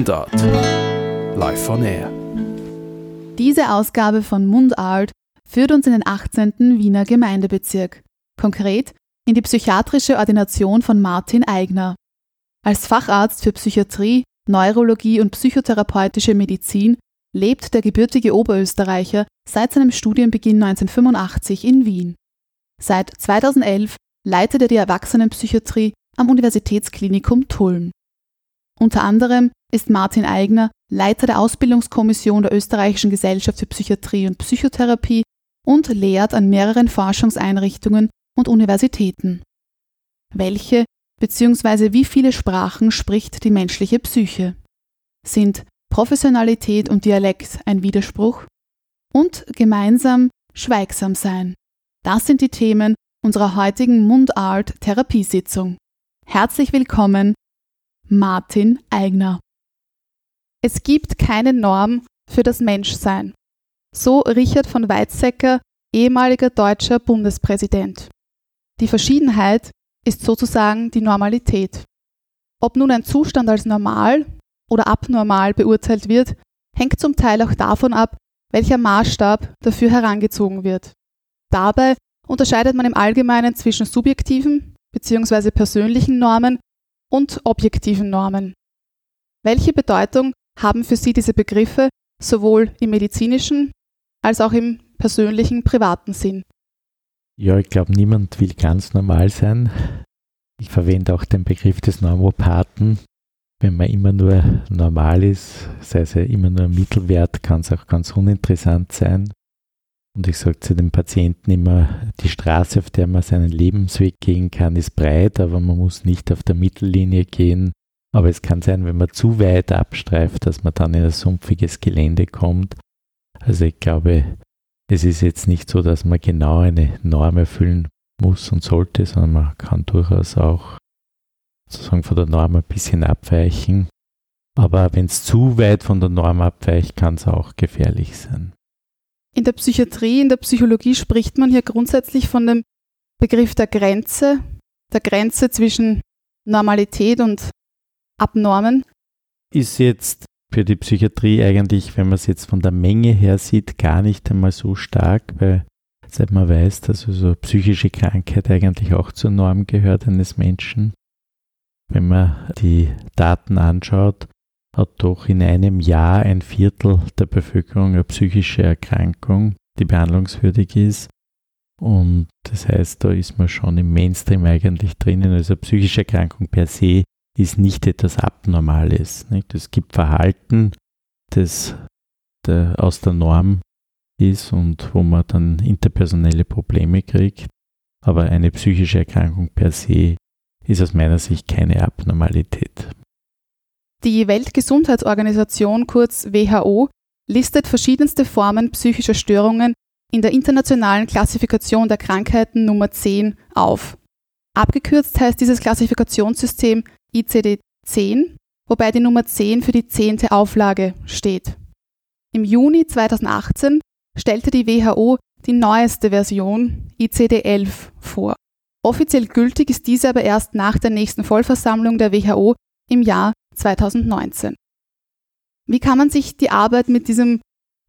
Mundart. Live on Air. Diese Ausgabe von Mundart führt uns in den 18. Wiener Gemeindebezirk, konkret in die psychiatrische Ordination von Martin Eigner. Als Facharzt für Psychiatrie, Neurologie und psychotherapeutische Medizin lebt der gebürtige Oberösterreicher seit seinem Studienbeginn 1985 in Wien. Seit 2011 leitet er die Erwachsenenpsychiatrie am Universitätsklinikum Tulln. Unter anderem ist Martin Eigner Leiter der Ausbildungskommission der Österreichischen Gesellschaft für Psychiatrie und Psychotherapie und lehrt an mehreren Forschungseinrichtungen und Universitäten. Welche bzw. wie viele Sprachen spricht die menschliche Psyche? Sind Professionalität und Dialekt ein Widerspruch? Und gemeinsam schweigsam sein. Das sind die Themen unserer heutigen Mundart-Therapiesitzung. Herzlich willkommen, Martin Eigner. Es gibt keine Norm für das Menschsein. So Richard von Weizsäcker, ehemaliger deutscher Bundespräsident. Die Verschiedenheit ist sozusagen die Normalität. Ob nun ein Zustand als normal oder abnormal beurteilt wird, hängt zum Teil auch davon ab, welcher Maßstab dafür herangezogen wird. Dabei unterscheidet man im Allgemeinen zwischen subjektiven bzw. persönlichen Normen und objektiven Normen. Welche Bedeutung haben für Sie diese Begriffe sowohl im medizinischen als auch im persönlichen, privaten Sinn? Ja, ich glaube, niemand will ganz normal sein. Ich verwende auch den Begriff des Normopathen. Wenn man immer nur normal ist, sei es ja immer nur Mittelwert, kann es auch ganz uninteressant sein. Und ich sage zu den Patienten immer, die Straße, auf der man seinen Lebensweg gehen kann, ist breit, aber man muss nicht auf der Mittellinie gehen. Aber es kann sein, wenn man zu weit abstreift, dass man dann in ein sumpfiges Gelände kommt. Also ich glaube, es ist jetzt nicht so, dass man genau eine Norm erfüllen muss und sollte, sondern man kann durchaus auch sozusagen von der Norm ein bisschen abweichen. Aber wenn es zu weit von der Norm abweicht, kann es auch gefährlich sein. In der Psychiatrie, in der Psychologie spricht man hier grundsätzlich von dem Begriff der Grenze, der Grenze zwischen Normalität und Abnormen. Ist jetzt für die Psychiatrie eigentlich, wenn man es jetzt von der Menge her sieht, gar nicht einmal so stark, weil seit man weiß, dass also psychische Krankheit eigentlich auch zur Norm gehört eines Menschen. Wenn man die Daten anschaut, hat doch in einem Jahr ein Viertel der Bevölkerung eine psychische Erkrankung, die behandlungswürdig ist. Und das heißt, da ist man schon im Mainstream eigentlich drinnen. Also psychische Erkrankung per se ist nicht etwas Abnormales. Nicht? Es gibt Verhalten, das der, aus der Norm ist und wo man dann interpersonelle Probleme kriegt. Aber eine psychische Erkrankung per se ist aus meiner Sicht keine Abnormalität. Die Weltgesundheitsorganisation kurz WHO listet verschiedenste Formen psychischer Störungen in der internationalen Klassifikation der Krankheiten Nummer 10 auf. Abgekürzt heißt dieses Klassifikationssystem ICD-10, wobei die Nummer 10 für die zehnte Auflage steht. Im Juni 2018 stellte die WHO die neueste Version ICD-11 vor. Offiziell gültig ist diese aber erst nach der nächsten Vollversammlung der WHO im Jahr 2019. Wie kann man sich die Arbeit mit diesem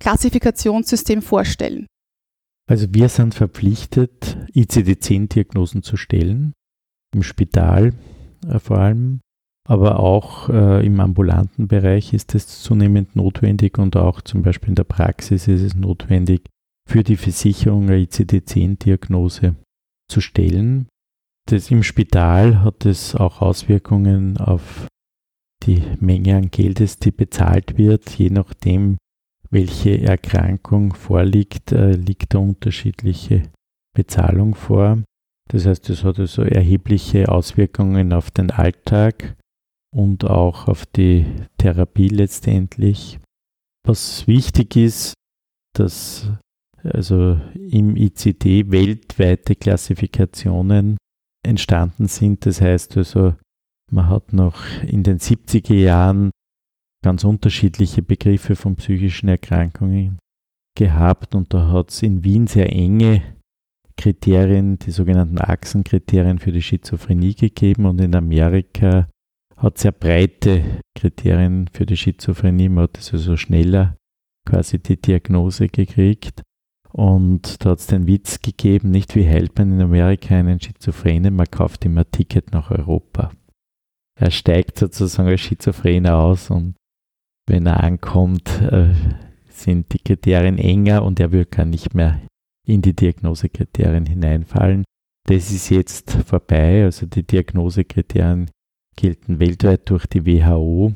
Klassifikationssystem vorstellen? Also wir sind verpflichtet, ICD-10-Diagnosen zu stellen, im Spital vor allem, aber auch äh, im ambulanten Bereich ist es zunehmend notwendig und auch zum Beispiel in der Praxis ist es notwendig, für die Versicherung eine ICD-10-Diagnose zu stellen. Das Im Spital hat es auch Auswirkungen auf die Menge an Geldes, die bezahlt wird, je nachdem, welche Erkrankung vorliegt, äh, liegt da unterschiedliche Bezahlung vor. Das heißt, es hat also erhebliche Auswirkungen auf den Alltag und auch auf die Therapie letztendlich. Was wichtig ist, dass also im ICD weltweite Klassifikationen entstanden sind. Das heißt also, man hat noch in den 70er Jahren ganz unterschiedliche Begriffe von psychischen Erkrankungen gehabt und da hat es in Wien sehr enge Kriterien, die sogenannten Achsenkriterien für die Schizophrenie gegeben und in Amerika hat sehr breite Kriterien für die Schizophrenie. Man hat also schneller quasi die Diagnose gekriegt. Und da hat es den Witz gegeben, nicht wie hält man in Amerika einen Schizophrenen, man kauft ihm ein Ticket nach Europa. Er steigt sozusagen als Schizophrener aus und wenn er ankommt, äh, sind die Kriterien enger und er wird gar nicht mehr in die Diagnosekriterien hineinfallen. Das ist jetzt vorbei, also die Diagnosekriterien gelten weltweit durch die WHO,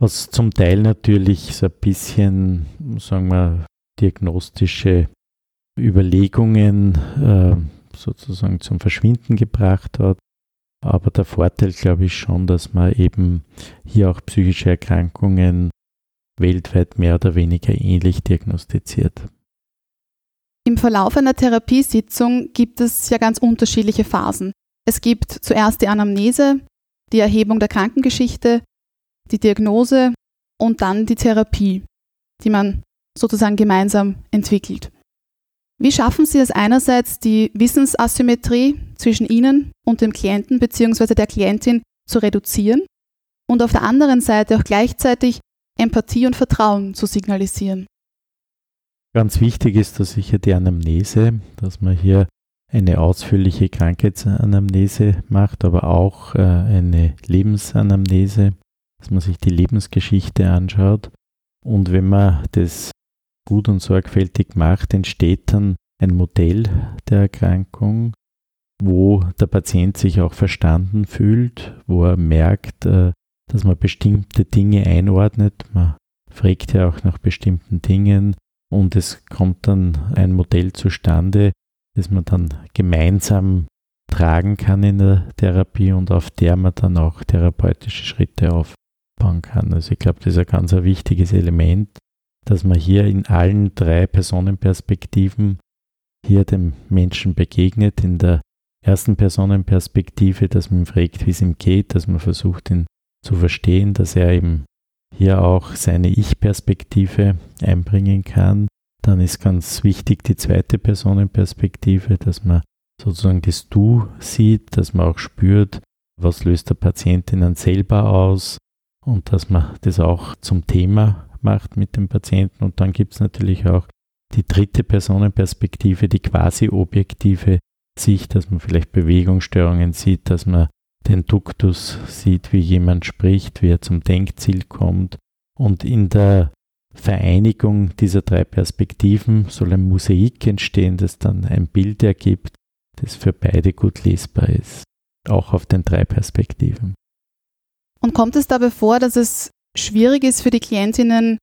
was zum Teil natürlich so ein bisschen, sagen wir, diagnostische Überlegungen äh, sozusagen zum Verschwinden gebracht hat. Aber der Vorteil, glaube ich, schon, dass man eben hier auch psychische Erkrankungen weltweit mehr oder weniger ähnlich diagnostiziert. Im Verlauf einer Therapiesitzung gibt es ja ganz unterschiedliche Phasen. Es gibt zuerst die Anamnese, die Erhebung der Krankengeschichte, die Diagnose und dann die Therapie, die man sozusagen gemeinsam entwickelt. Wie schaffen Sie es einerseits, die Wissensasymmetrie zwischen Ihnen und dem Klienten bzw. der Klientin zu reduzieren und auf der anderen Seite auch gleichzeitig Empathie und Vertrauen zu signalisieren? Ganz wichtig ist da sicher die Anamnese, dass man hier eine ausführliche Krankheitsanamnese macht, aber auch äh, eine Lebensanamnese, dass man sich die Lebensgeschichte anschaut. Und wenn man das gut und sorgfältig macht, entsteht dann ein Modell der Erkrankung, wo der Patient sich auch verstanden fühlt, wo er merkt, äh, dass man bestimmte Dinge einordnet. Man fragt ja auch nach bestimmten Dingen und es kommt dann ein Modell zustande, das man dann gemeinsam tragen kann in der Therapie und auf der man dann auch therapeutische Schritte aufbauen kann. Also ich glaube, das ist ein ganz ein wichtiges Element, dass man hier in allen drei Personenperspektiven hier dem Menschen begegnet. In der ersten Personenperspektive, dass man fragt, wie es ihm geht, dass man versucht, ihn zu verstehen, dass er eben hier auch seine Ich-Perspektive einbringen kann. Dann ist ganz wichtig die zweite Personenperspektive, dass man sozusagen das Du sieht, dass man auch spürt, was löst der Patientin dann selber aus und dass man das auch zum Thema macht mit dem Patienten. Und dann gibt es natürlich auch die dritte Personenperspektive, die quasi objektive Sicht, dass man vielleicht Bewegungsstörungen sieht, dass man den Duktus sieht, wie jemand spricht, wie er zum Denkziel kommt. Und in der Vereinigung dieser drei Perspektiven soll ein Mosaik entstehen, das dann ein Bild ergibt, das für beide gut lesbar ist, auch auf den drei Perspektiven. Und kommt es dabei vor, dass es schwierig ist für die Klientinnen,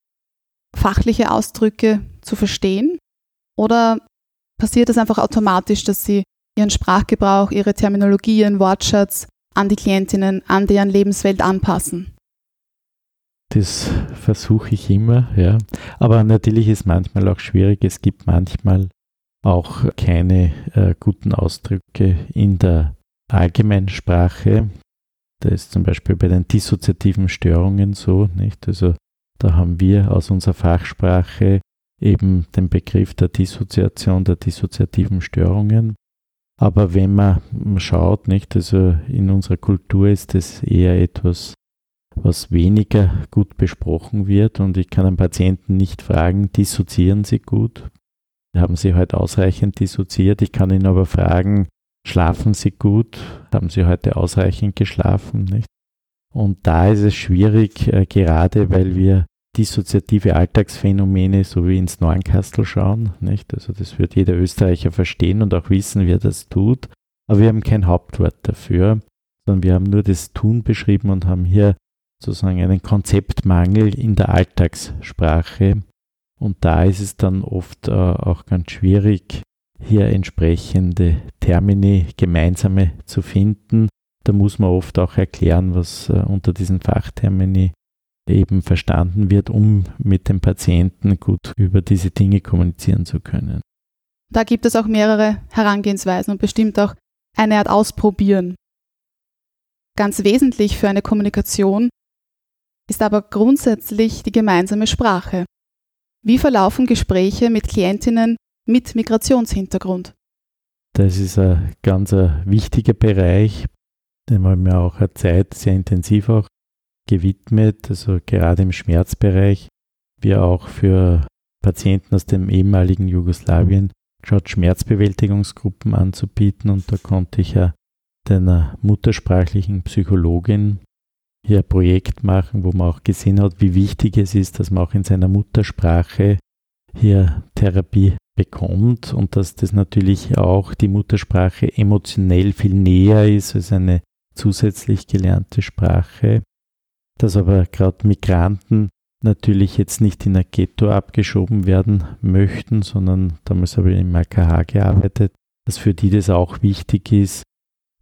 fachliche Ausdrücke zu verstehen? Oder passiert es einfach automatisch, dass sie ihren Sprachgebrauch, ihre Terminologie, ihren Wortschatz an die Klientinnen, an deren Lebenswelt anpassen? Das versuche ich immer, ja. Aber natürlich ist manchmal auch schwierig. Es gibt manchmal auch keine äh, guten Ausdrücke in der allgemeinen Sprache. Da ist zum Beispiel bei den dissoziativen Störungen so, nicht? Also da haben wir aus unserer Fachsprache eben den Begriff der Dissoziation, der dissoziativen Störungen. Aber wenn man schaut, nicht, also in unserer Kultur ist es eher etwas, was weniger gut besprochen wird und ich kann einen Patienten nicht fragen, dissoziieren Sie gut? Haben Sie heute ausreichend dissoziiert? Ich kann ihn aber fragen, schlafen Sie gut? Haben Sie heute ausreichend geschlafen? Nicht? Und da ist es schwierig, äh, gerade weil wir dissoziative Alltagsphänomene so wie ins Neunkastel schauen. Nicht? Also das wird jeder Österreicher verstehen und auch wissen, wie er das tut. Aber wir haben kein Hauptwort dafür, sondern wir haben nur das Tun beschrieben und haben hier sozusagen einen Konzeptmangel in der Alltagssprache. Und da ist es dann oft äh, auch ganz schwierig, hier entsprechende Termini gemeinsame zu finden. Da muss man oft auch erklären, was äh, unter diesen Fachtermini eben verstanden wird, um mit dem Patienten gut über diese Dinge kommunizieren zu können. Da gibt es auch mehrere Herangehensweisen und bestimmt auch eine Art Ausprobieren. Ganz wesentlich für eine Kommunikation ist aber grundsätzlich die gemeinsame Sprache. Wie verlaufen Gespräche mit Klientinnen mit Migrationshintergrund? Das ist ein ganz wichtiger Bereich, den wir auch eine Zeit sehr intensiv auch gewidmet, also gerade im Schmerzbereich, wie auch für Patienten aus dem ehemaligen Jugoslawien schaut Schmerzbewältigungsgruppen anzubieten. Und da konnte ich ja einer muttersprachlichen Psychologin hier ein Projekt machen, wo man auch gesehen hat, wie wichtig es ist, dass man auch in seiner Muttersprache hier Therapie bekommt und dass das natürlich auch die Muttersprache emotionell viel näher ist als eine zusätzlich gelernte Sprache, dass aber gerade Migranten natürlich jetzt nicht in ein Ghetto abgeschoben werden möchten, sondern damals habe ich im AKH gearbeitet, dass für die das auch wichtig ist,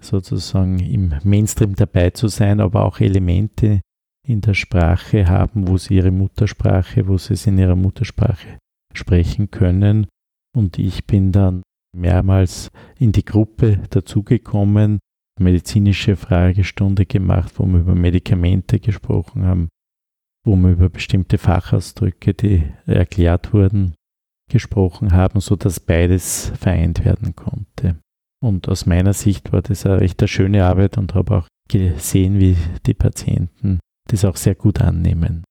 sozusagen im Mainstream dabei zu sein, aber auch Elemente in der Sprache haben, wo sie ihre Muttersprache, wo sie es in ihrer Muttersprache sprechen können. Und ich bin dann mehrmals in die Gruppe dazugekommen, medizinische Fragestunde gemacht, wo wir über Medikamente gesprochen haben, wo wir über bestimmte Fachausdrücke, die erklärt wurden, gesprochen haben, sodass beides vereint werden konnte. Und aus meiner Sicht war das eine recht schöne Arbeit und habe auch gesehen, wie die Patienten das auch sehr gut annehmen.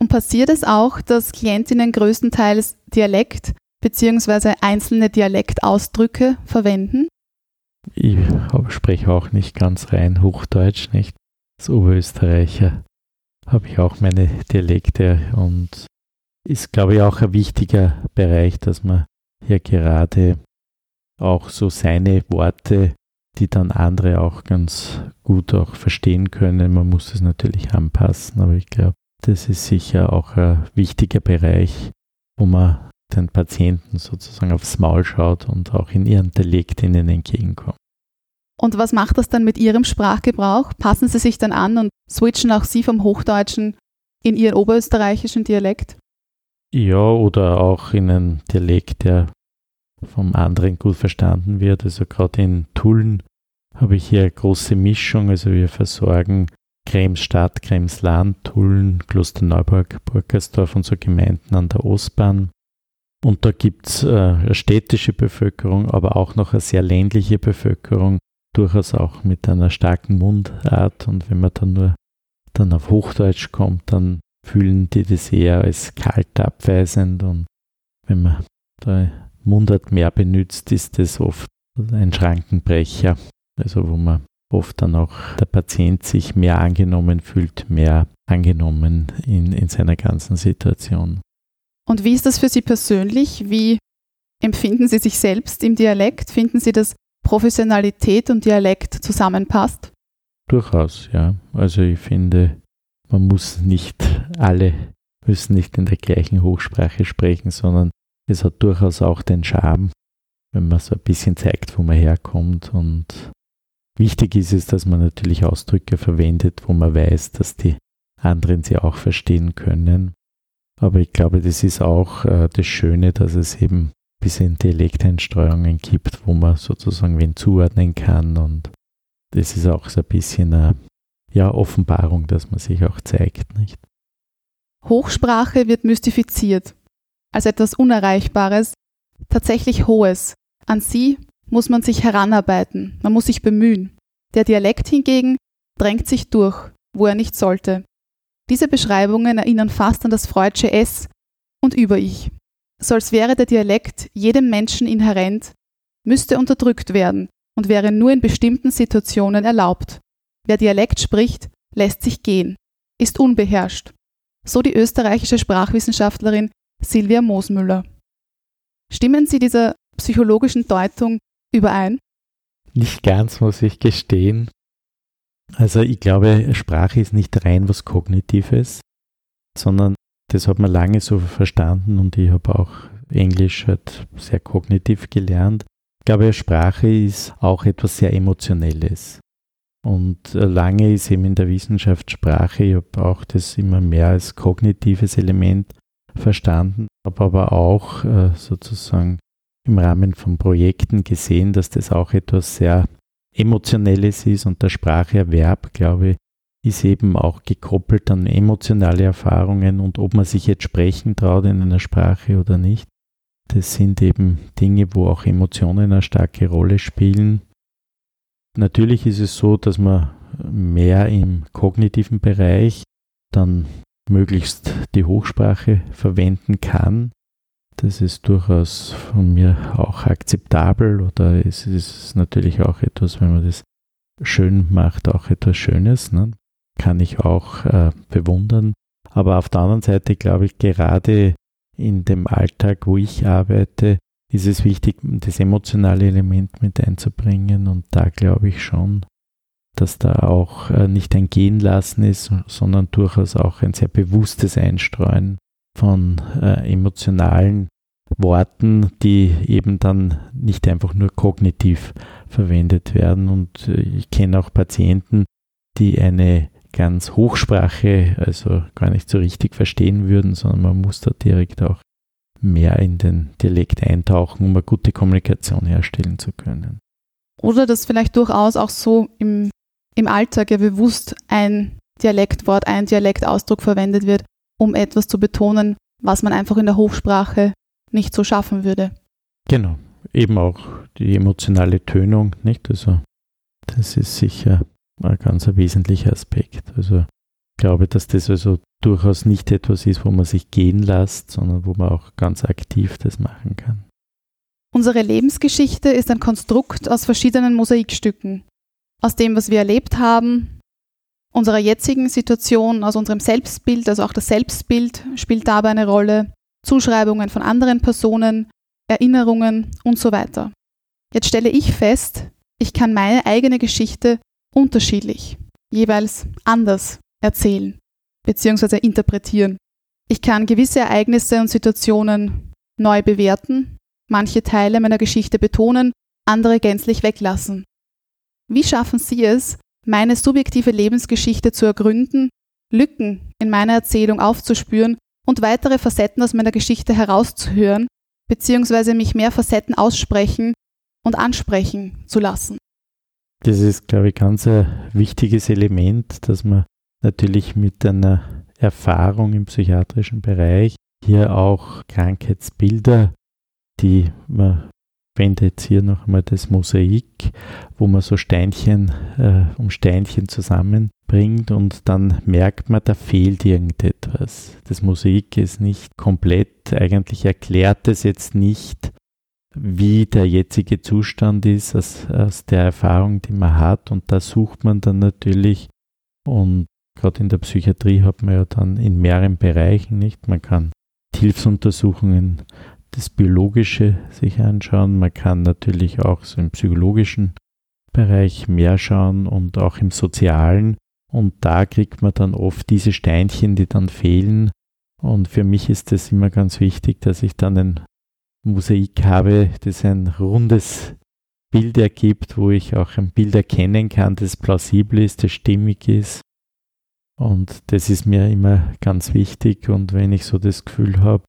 Und passiert es auch, dass Klientinnen größtenteils Dialekt bzw. einzelne Dialektausdrücke verwenden? Ich spreche auch nicht ganz rein Hochdeutsch, nicht? Als Oberösterreicher habe ich auch meine Dialekte und ist, glaube ich, auch ein wichtiger Bereich, dass man hier gerade auch so seine Worte, die dann andere auch ganz gut auch verstehen können. Man muss es natürlich anpassen, aber ich glaube, das ist sicher auch ein wichtiger Bereich, wo man den Patienten sozusagen aufs Maul schaut und auch in ihren Dialekt ihnen entgegenkommt. Und was macht das dann mit Ihrem Sprachgebrauch? Passen Sie sich dann an und switchen auch Sie vom Hochdeutschen in Ihren oberösterreichischen Dialekt? Ja, oder auch in einen Dialekt, der vom anderen gut verstanden wird. Also gerade in Tulln habe ich hier eine große Mischung. Also wir versorgen Kremsstadt, Kremsland, Tulln, Klosterneuburg, Burgersdorf und so Gemeinden an der Ostbahn. Und da gibt es äh, städtische Bevölkerung, aber auch noch eine sehr ländliche Bevölkerung, durchaus auch mit einer starken Mundart. Und wenn man dann nur dann auf Hochdeutsch kommt, dann fühlen die das eher als kalt abweisend. Und wenn man da Mundart mehr benutzt, ist das oft ein Schrankenbrecher. Also wo man oft dann auch der Patient sich mehr angenommen fühlt, mehr angenommen in, in seiner ganzen Situation. Und wie ist das für Sie persönlich? Wie empfinden Sie sich selbst im Dialekt? Finden Sie, dass Professionalität und Dialekt zusammenpasst? Durchaus, ja. Also ich finde, man muss nicht alle müssen nicht in der gleichen Hochsprache sprechen, sondern es hat durchaus auch den Charme, wenn man so ein bisschen zeigt, wo man herkommt. Und wichtig ist es, dass man natürlich Ausdrücke verwendet, wo man weiß, dass die anderen sie auch verstehen können. Aber ich glaube, das ist auch äh, das Schöne, dass es eben ein bisschen Dialekteinstreuungen gibt, wo man sozusagen wen zuordnen kann. Und das ist auch so ein bisschen eine ja, Offenbarung, dass man sich auch zeigt. Nicht? Hochsprache wird mystifiziert als etwas Unerreichbares, tatsächlich Hohes. An sie muss man sich heranarbeiten, man muss sich bemühen. Der Dialekt hingegen drängt sich durch, wo er nicht sollte. Diese Beschreibungen erinnern fast an das Freudsche Es und Über-Ich. So als wäre der Dialekt jedem Menschen inhärent, müsste unterdrückt werden und wäre nur in bestimmten Situationen erlaubt. Wer Dialekt spricht, lässt sich gehen, ist unbeherrscht. So die österreichische Sprachwissenschaftlerin Silvia Moosmüller. Stimmen Sie dieser psychologischen Deutung überein? Nicht ganz, muss ich gestehen. Also ich glaube, Sprache ist nicht rein was Kognitives, sondern das hat man lange so verstanden und ich habe auch Englisch halt sehr kognitiv gelernt. Ich glaube, Sprache ist auch etwas sehr Emotionelles. Und lange ist eben in der Wissenschaft Sprache, ich habe auch das immer mehr als kognitives Element verstanden, habe aber auch äh, sozusagen im Rahmen von Projekten gesehen, dass das auch etwas sehr Emotionelles ist und der Spracherwerb, glaube ich, ist eben auch gekoppelt an emotionale Erfahrungen und ob man sich jetzt sprechen traut in einer Sprache oder nicht. Das sind eben Dinge, wo auch Emotionen eine starke Rolle spielen. Natürlich ist es so, dass man mehr im kognitiven Bereich dann möglichst die Hochsprache verwenden kann. Das ist durchaus von mir auch akzeptabel oder es ist natürlich auch etwas, wenn man das schön macht, auch etwas Schönes. Ne? Kann ich auch äh, bewundern. Aber auf der anderen Seite glaube ich, gerade in dem Alltag, wo ich arbeite, ist es wichtig, das emotionale Element mit einzubringen. Und da glaube ich schon, dass da auch äh, nicht ein Gehen lassen ist, sondern durchaus auch ein sehr bewusstes Einstreuen von äh, emotionalen Worten, die eben dann nicht einfach nur kognitiv verwendet werden. Und äh, ich kenne auch Patienten, die eine ganz Hochsprache, also gar nicht so richtig verstehen würden, sondern man muss da direkt auch mehr in den Dialekt eintauchen, um eine gute Kommunikation herstellen zu können. Oder dass vielleicht durchaus auch so im, im Alltag ja bewusst ein Dialektwort, ein Dialektausdruck verwendet wird, um etwas zu betonen, was man einfach in der Hochsprache nicht so schaffen würde. Genau, eben auch die emotionale Tönung, nicht? Also das ist sicher ein ganz wesentlicher Aspekt. Also ich glaube, dass das also durchaus nicht etwas ist, wo man sich gehen lässt, sondern wo man auch ganz aktiv das machen kann. Unsere Lebensgeschichte ist ein Konstrukt aus verschiedenen Mosaikstücken. Aus dem, was wir erlebt haben, unserer jetzigen Situation, aus unserem Selbstbild, also auch das Selbstbild spielt dabei eine Rolle, Zuschreibungen von anderen Personen, Erinnerungen und so weiter. Jetzt stelle ich fest, ich kann meine eigene Geschichte unterschiedlich, jeweils anders erzählen bzw. interpretieren. Ich kann gewisse Ereignisse und Situationen neu bewerten, manche Teile meiner Geschichte betonen, andere gänzlich weglassen. Wie schaffen Sie es, meine subjektive Lebensgeschichte zu ergründen, Lücken in meiner Erzählung aufzuspüren und weitere Facetten aus meiner Geschichte herauszuhören, beziehungsweise mich mehr Facetten aussprechen und ansprechen zu lassen. Das ist, glaube ich, ganz ein wichtiges Element, dass man natürlich mit einer Erfahrung im psychiatrischen Bereich hier auch Krankheitsbilder, die man verwende jetzt hier noch einmal das Mosaik, wo man so Steinchen äh, um Steinchen zusammenbringt und dann merkt man, da fehlt irgendetwas. Das Mosaik ist nicht komplett, eigentlich erklärt es jetzt nicht, wie der jetzige Zustand ist, aus, aus der Erfahrung, die man hat. Und da sucht man dann natürlich, und gerade in der Psychiatrie hat man ja dann in mehreren Bereichen nicht, man kann Hilfsuntersuchungen das Biologische sich anschauen. Man kann natürlich auch so im psychologischen Bereich mehr schauen und auch im sozialen. Und da kriegt man dann oft diese Steinchen, die dann fehlen. Und für mich ist es immer ganz wichtig, dass ich dann ein Mosaik habe, das ein rundes Bild ergibt, wo ich auch ein Bild erkennen kann, das plausibel ist, das stimmig ist. Und das ist mir immer ganz wichtig. Und wenn ich so das Gefühl habe,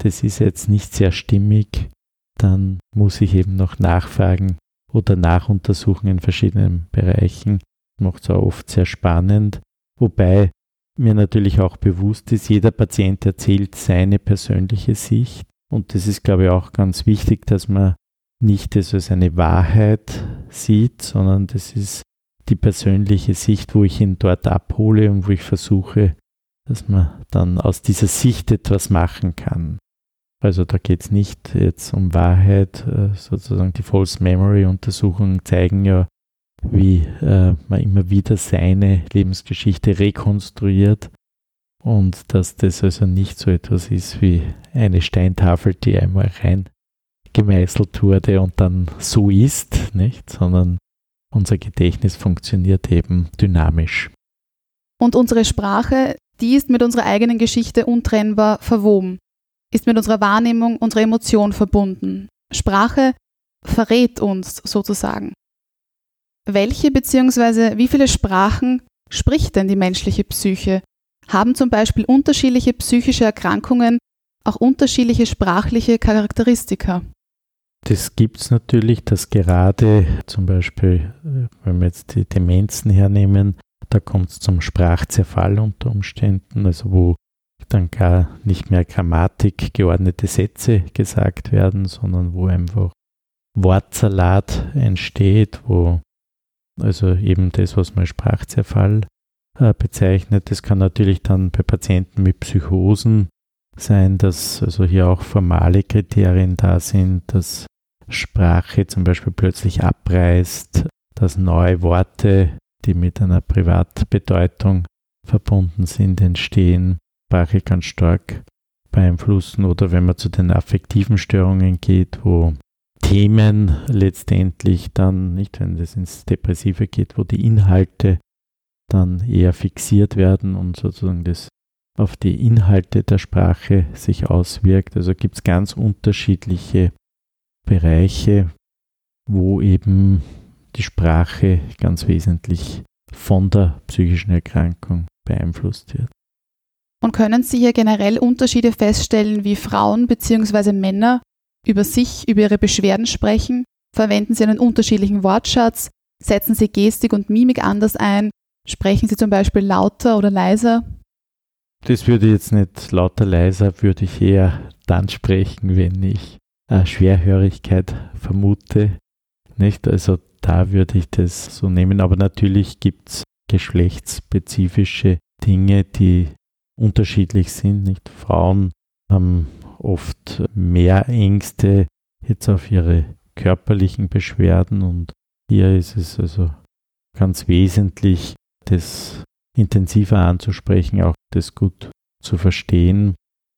das ist jetzt nicht sehr stimmig, dann muss ich eben noch nachfragen oder nachuntersuchen in verschiedenen Bereichen. Macht es auch oft sehr spannend, wobei mir natürlich auch bewusst ist, jeder Patient erzählt seine persönliche Sicht und das ist, glaube ich, auch ganz wichtig, dass man nicht das als eine Wahrheit sieht, sondern das ist die persönliche Sicht, wo ich ihn dort abhole und wo ich versuche, dass man dann aus dieser Sicht etwas machen kann. Also da geht es nicht jetzt um Wahrheit, äh, sozusagen die False Memory Untersuchungen zeigen ja, wie äh, man immer wieder seine Lebensgeschichte rekonstruiert und dass das also nicht so etwas ist wie eine Steintafel, die einmal rein gemeißelt wurde und dann so ist, nicht, sondern unser Gedächtnis funktioniert eben dynamisch. Und unsere Sprache, die ist mit unserer eigenen Geschichte untrennbar verwoben ist mit unserer Wahrnehmung, unserer Emotion verbunden. Sprache verrät uns sozusagen. Welche bzw. wie viele Sprachen spricht denn die menschliche Psyche? Haben zum Beispiel unterschiedliche psychische Erkrankungen auch unterschiedliche sprachliche Charakteristika? Das gibt es natürlich, dass gerade zum Beispiel, äh, wenn wir jetzt die Demenzen hernehmen, da kommt es zum Sprachzerfall unter Umständen, also wo dann gar nicht mehr Grammatik geordnete Sätze gesagt werden, sondern wo einfach Wortsalat entsteht, wo also eben das, was man Sprachzerfall äh, bezeichnet. Das kann natürlich dann bei Patienten mit Psychosen sein, dass also hier auch formale Kriterien da sind, dass Sprache zum Beispiel plötzlich abreißt, dass neue Worte, die mit einer Privatbedeutung verbunden sind, entstehen. Sprache ganz stark beeinflussen oder wenn man zu den affektiven Störungen geht, wo Themen letztendlich dann, nicht wenn es ins Depressive geht, wo die Inhalte dann eher fixiert werden und sozusagen das auf die Inhalte der Sprache sich auswirkt. Also gibt es ganz unterschiedliche Bereiche, wo eben die Sprache ganz wesentlich von der psychischen Erkrankung beeinflusst wird. Und können Sie hier generell Unterschiede feststellen, wie Frauen bzw. Männer über sich, über ihre Beschwerden sprechen? Verwenden sie einen unterschiedlichen Wortschatz? Setzen sie Gestik und Mimik anders ein? Sprechen sie zum Beispiel lauter oder leiser? Das würde ich jetzt nicht lauter leiser, würde ich eher dann sprechen, wenn ich äh, Schwerhörigkeit vermute. Nicht? Also da würde ich das so nehmen. Aber natürlich gibt es geschlechtsspezifische Dinge, die unterschiedlich sind. Nicht? Frauen haben oft mehr Ängste jetzt auf ihre körperlichen Beschwerden und hier ist es also ganz wesentlich, das intensiver anzusprechen, auch das gut zu verstehen.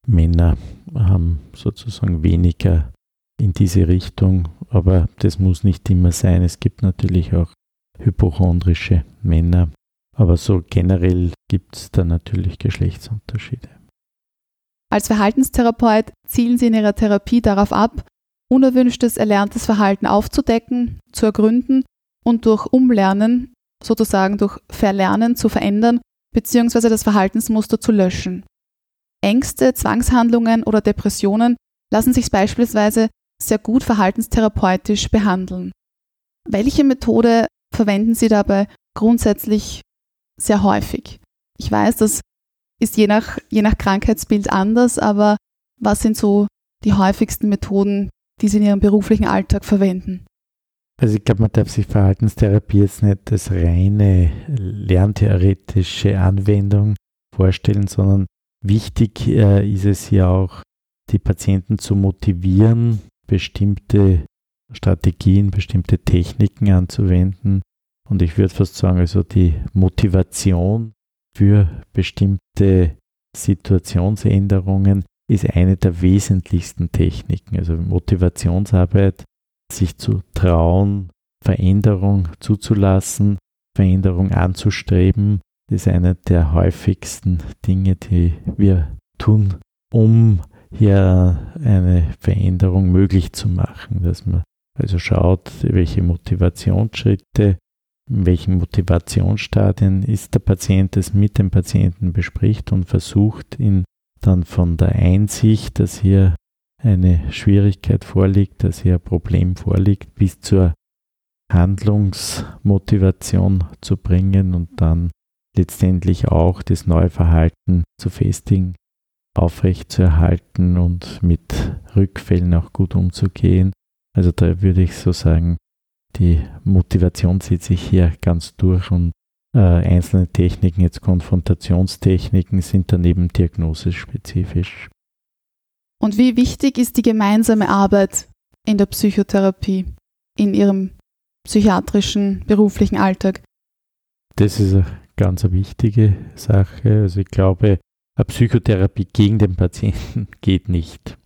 Männer haben sozusagen weniger in diese Richtung, aber das muss nicht immer sein. Es gibt natürlich auch hypochondrische Männer, aber so generell gibt es da natürlich Geschlechtsunterschiede. Als Verhaltenstherapeut zielen Sie in Ihrer Therapie darauf ab, unerwünschtes erlerntes Verhalten aufzudecken, zu ergründen und durch Umlernen, sozusagen durch Verlernen zu verändern bzw. das Verhaltensmuster zu löschen. Ängste, Zwangshandlungen oder Depressionen lassen sich beispielsweise sehr gut verhaltenstherapeutisch behandeln. Welche Methode verwenden Sie dabei grundsätzlich sehr häufig? Ich weiß, das ist je nach, je nach Krankheitsbild anders, aber was sind so die häufigsten Methoden, die Sie in Ihrem beruflichen Alltag verwenden? Also ich glaube, man darf sich Verhaltenstherapie jetzt nicht als reine lerntheoretische Anwendung vorstellen, sondern wichtig äh, ist es ja auch, die Patienten zu motivieren, bestimmte Strategien, bestimmte Techniken anzuwenden. Und ich würde fast sagen, also die Motivation für bestimmte Situationsänderungen ist eine der wesentlichsten Techniken. Also Motivationsarbeit, sich zu trauen, Veränderung zuzulassen, Veränderung anzustreben, ist eine der häufigsten Dinge, die wir tun, um hier eine Veränderung möglich zu machen, dass man also schaut, welche Motivationsschritte, in welchen Motivationsstadien ist der Patient, das mit dem Patienten bespricht und versucht, ihn dann von der Einsicht, dass hier eine Schwierigkeit vorliegt, dass hier ein Problem vorliegt, bis zur Handlungsmotivation zu bringen und dann letztendlich auch das neue Verhalten zu festigen aufrechtzuerhalten und mit Rückfällen auch gut umzugehen. Also da würde ich so sagen, die Motivation zieht sich hier ganz durch und äh, einzelne Techniken, jetzt Konfrontationstechniken, sind daneben diagnosespezifisch. Und wie wichtig ist die gemeinsame Arbeit in der Psychotherapie, in Ihrem psychiatrischen beruflichen Alltag? Das ist eine ganz wichtige Sache. Also ich glaube, eine Psychotherapie gegen den Patienten geht nicht.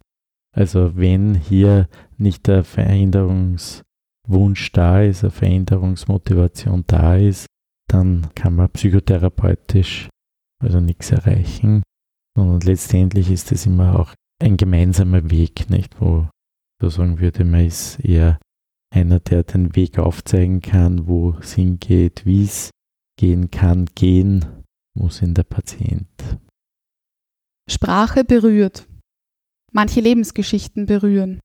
Also wenn hier nicht der Veränderungswunsch da ist, eine Veränderungsmotivation da ist, dann kann man psychotherapeutisch also nichts erreichen. Und letztendlich ist es immer auch ein gemeinsamer Weg, nicht? Wo so sagen würde, man ist eher einer, der den Weg aufzeigen kann, wo es hingeht, wie es gehen kann. Gehen muss in der Patient. Sprache berührt. Manche Lebensgeschichten berühren.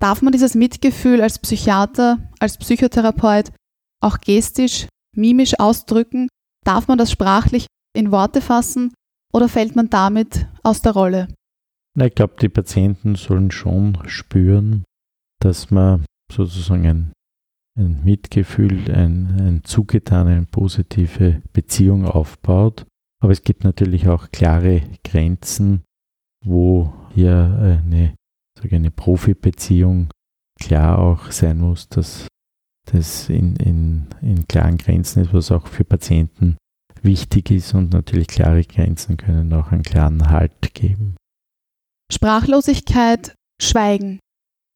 Darf man dieses Mitgefühl als Psychiater, als Psychotherapeut auch gestisch, mimisch ausdrücken? Darf man das sprachlich in Worte fassen oder fällt man damit aus der Rolle? Ich glaube, die Patienten sollen schon spüren, dass man sozusagen ein ein Mitgefühl, ein, ein Zugetan, eine positive Beziehung aufbaut. Aber es gibt natürlich auch klare Grenzen, wo hier eine, eine Profi-Beziehung klar auch sein muss, dass das in, in, in klaren Grenzen ist, was auch für Patienten wichtig ist und natürlich klare Grenzen können auch einen klaren Halt geben. Sprachlosigkeit, Schweigen.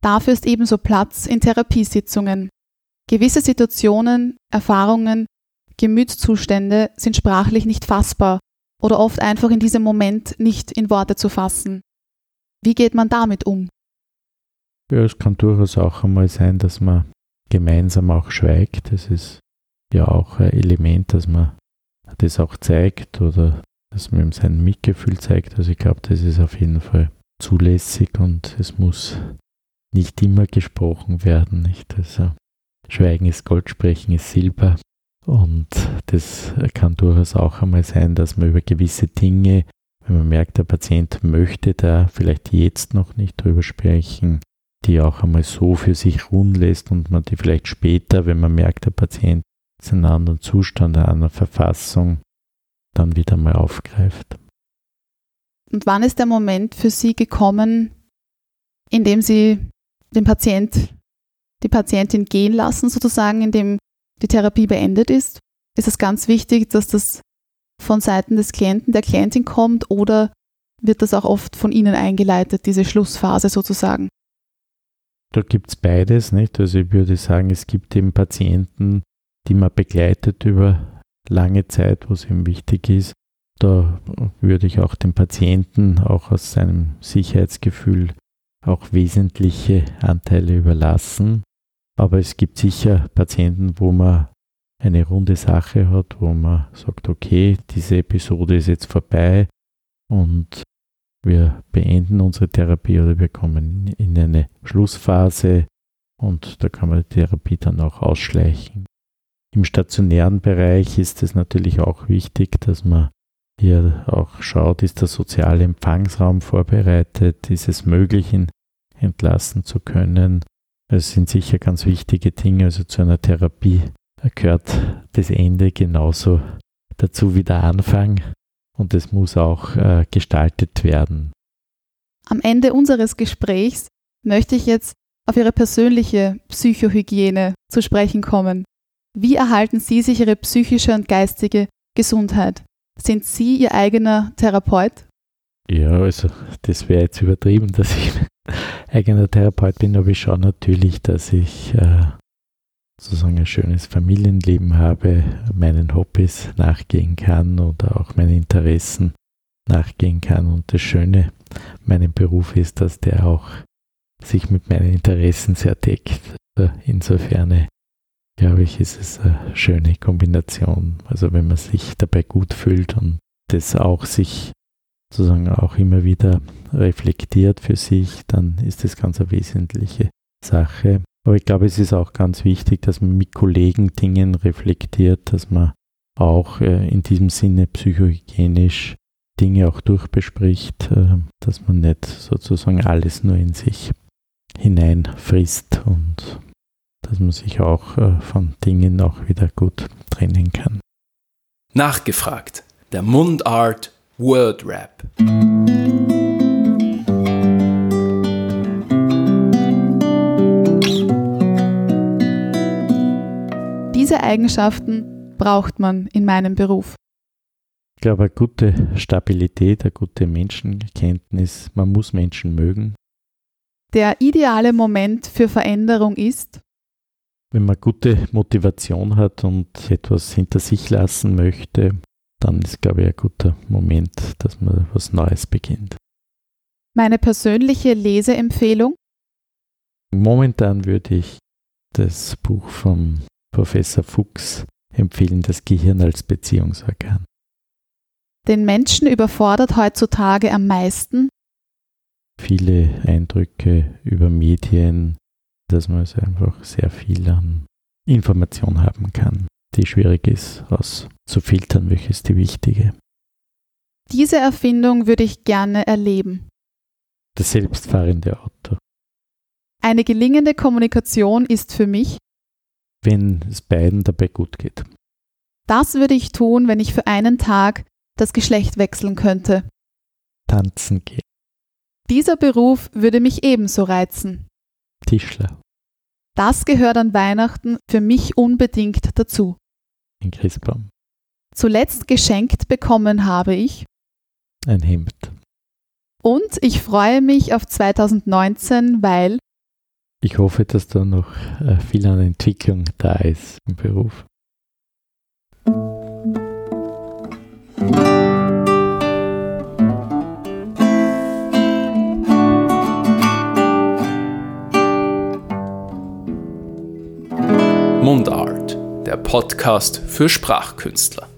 Dafür ist ebenso Platz in Therapiesitzungen. Gewisse Situationen, Erfahrungen, Gemütszustände sind sprachlich nicht fassbar oder oft einfach in diesem Moment nicht in Worte zu fassen. Wie geht man damit um? Ja, es kann durchaus auch einmal sein, dass man gemeinsam auch schweigt. Das ist ja auch ein Element, dass man das auch zeigt oder dass man ihm sein Mitgefühl zeigt. Also ich glaube, das ist auf jeden Fall zulässig und es muss nicht immer gesprochen werden. Nicht? Also Schweigen ist Gold, Sprechen ist Silber. Und das kann durchaus auch einmal sein, dass man über gewisse Dinge, wenn man merkt, der Patient möchte da vielleicht jetzt noch nicht drüber sprechen, die auch einmal so für sich ruhen lässt und man die vielleicht später, wenn man merkt, der Patient ist in einem anderen Zustand, in einer Verfassung, dann wieder mal aufgreift. Und wann ist der Moment für Sie gekommen, in dem Sie den Patient, die Patientin gehen lassen, sozusagen, in dem die Therapie beendet ist? Ist es ganz wichtig, dass das von Seiten des Klienten, der Klientin kommt oder wird das auch oft von Ihnen eingeleitet, diese Schlussphase sozusagen? Da gibt es beides, nicht? Also ich würde sagen, es gibt eben Patienten, die man begleitet über lange Zeit, wo es ihm wichtig ist. Da würde ich auch dem Patienten auch aus seinem Sicherheitsgefühl auch wesentliche Anteile überlassen. Aber es gibt sicher Patienten, wo man eine runde Sache hat, wo man sagt, okay, diese Episode ist jetzt vorbei und wir beenden unsere Therapie oder wir kommen in eine Schlussphase und da kann man die Therapie dann auch ausschleichen. Im stationären Bereich ist es natürlich auch wichtig, dass man hier auch schaut, ist der soziale Empfangsraum vorbereitet, ist es möglich, ihn entlassen zu können. Es sind sicher ganz wichtige Dinge, also zu einer Therapie gehört das Ende genauso dazu wie der Anfang und es muss auch äh, gestaltet werden. Am Ende unseres Gesprächs möchte ich jetzt auf Ihre persönliche Psychohygiene zu sprechen kommen. Wie erhalten Sie sich Ihre psychische und geistige Gesundheit? Sind Sie Ihr eigener Therapeut? Ja, also das wäre jetzt übertrieben, dass ich eigener Therapeut bin, aber ich schaue natürlich, dass ich äh, sozusagen ein schönes Familienleben habe, meinen Hobbys nachgehen kann oder auch meinen Interessen nachgehen kann. Und das Schöne meinem Beruf ist, dass der auch sich mit meinen Interessen sehr deckt. Also insofern glaube ich, ist es eine schöne Kombination. Also wenn man sich dabei gut fühlt und das auch sich sozusagen auch immer wieder reflektiert für sich, dann ist das ganz eine wesentliche Sache. Aber ich glaube, es ist auch ganz wichtig, dass man mit Kollegen Dingen reflektiert, dass man auch äh, in diesem Sinne psychohygienisch Dinge auch durchbespricht, äh, dass man nicht sozusagen alles nur in sich hineinfrisst und dass man sich auch äh, von Dingen auch wieder gut trennen kann. Nachgefragt. Der Mundart Word Rap. Diese Eigenschaften braucht man in meinem Beruf. Ich glaube, eine gute Stabilität, eine gute Menschenkenntnis, man muss Menschen mögen. Der ideale Moment für Veränderung ist, wenn man gute Motivation hat und etwas hinter sich lassen möchte, dann ist, glaube ich, ein guter Moment, dass man was Neues beginnt. Meine persönliche Leseempfehlung? Momentan würde ich das Buch vom Professor Fuchs empfehlen, das Gehirn als Beziehungsorgan. Den Menschen überfordert heutzutage am meisten viele Eindrücke über Medien, dass man also einfach sehr viel an Information haben kann, die schwierig ist, auszufiltern, welches die wichtige. Diese Erfindung würde ich gerne erleben. Das selbstfahrende Auto. Eine gelingende Kommunikation ist für mich wenn es beiden dabei gut geht. Das würde ich tun, wenn ich für einen Tag das Geschlecht wechseln könnte. Tanzen gehen. Dieser Beruf würde mich ebenso reizen. Tischler. Das gehört an Weihnachten für mich unbedingt dazu. Ein Christbaum. Zuletzt geschenkt bekommen habe ich Ein Hemd. und ich freue mich auf 2019, weil Ich hoffe, dass da noch äh, viel an Entwicklung da ist im Beruf. Mundart, der Podcast für Sprachkünstler.